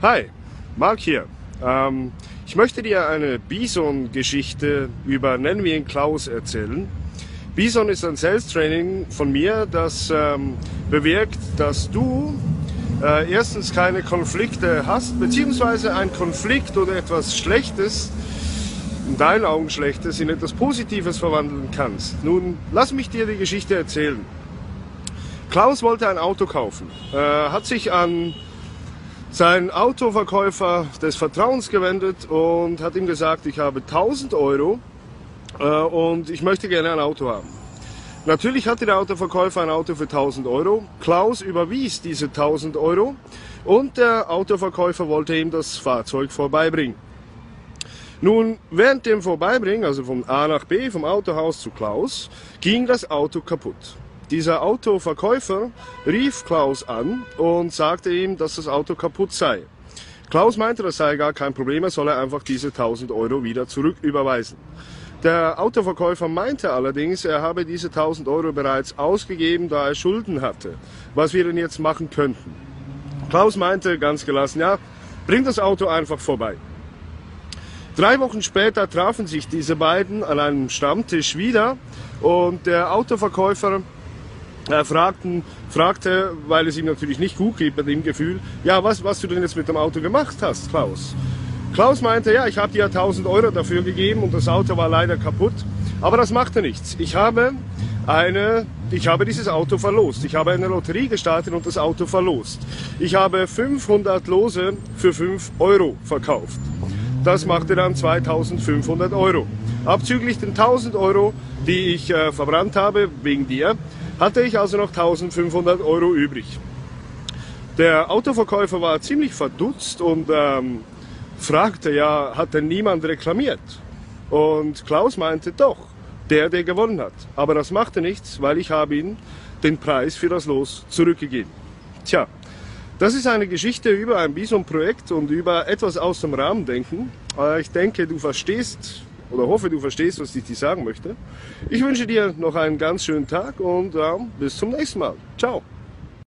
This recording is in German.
Hi, Mark hier. Ähm, ich möchte dir eine Bison-Geschichte über, nennen wir ihn Klaus, erzählen. Bison ist ein Sales-Training von mir, das ähm, bewirkt, dass du äh, erstens keine Konflikte hast, beziehungsweise ein Konflikt oder etwas Schlechtes, in deinen Augen Schlechtes, in etwas Positives verwandeln kannst. Nun, lass mich dir die Geschichte erzählen. Klaus wollte ein Auto kaufen, äh, hat sich an seinen Autoverkäufer des Vertrauens gewendet und hat ihm gesagt, ich habe 1000 Euro äh, und ich möchte gerne ein Auto haben. Natürlich hatte der Autoverkäufer ein Auto für 1000 Euro. Klaus überwies diese 1000 Euro und der Autoverkäufer wollte ihm das Fahrzeug vorbeibringen. Nun, während dem Vorbeibringen, also von A nach B, vom Autohaus zu Klaus, ging das Auto kaputt. Dieser Autoverkäufer rief Klaus an und sagte ihm, dass das Auto kaputt sei. Klaus meinte, das sei gar kein Problem, er solle einfach diese 1000 Euro wieder zurücküberweisen. Der Autoverkäufer meinte allerdings, er habe diese 1000 Euro bereits ausgegeben, da er Schulden hatte, was wir denn jetzt machen könnten. Klaus meinte ganz gelassen, ja, bring das Auto einfach vorbei. Drei Wochen später trafen sich diese beiden an einem Stammtisch wieder und der Autoverkäufer äh, fragten, fragte, weil es ihm natürlich nicht gut geht bei dem Gefühl, ja, was, was du denn jetzt mit dem Auto gemacht hast, Klaus. Klaus meinte, ja, ich habe dir 1000 Euro dafür gegeben und das Auto war leider kaputt, aber das machte nichts. Ich habe eine, ich habe dieses Auto verlost. Ich habe eine Lotterie gestartet und das Auto verlost. Ich habe 500 Lose für 5 Euro verkauft. Das machte dann 2500 Euro. Abzüglich den 1000 Euro, die ich äh, verbrannt habe wegen dir, hatte ich also noch 1500 Euro übrig. Der Autoverkäufer war ziemlich verdutzt und ähm, fragte, ja, hat denn niemand reklamiert? Und Klaus meinte, doch, der, der gewonnen hat. Aber das machte nichts, weil ich habe ihm den Preis für das Los zurückgegeben. Tja, das ist eine Geschichte über ein Bison-Projekt und über etwas aus dem Rahmen denken. Äh, ich denke, du verstehst oder hoffe, du verstehst, was ich dir sagen möchte. Ich wünsche dir noch einen ganz schönen Tag und äh, bis zum nächsten Mal. Ciao.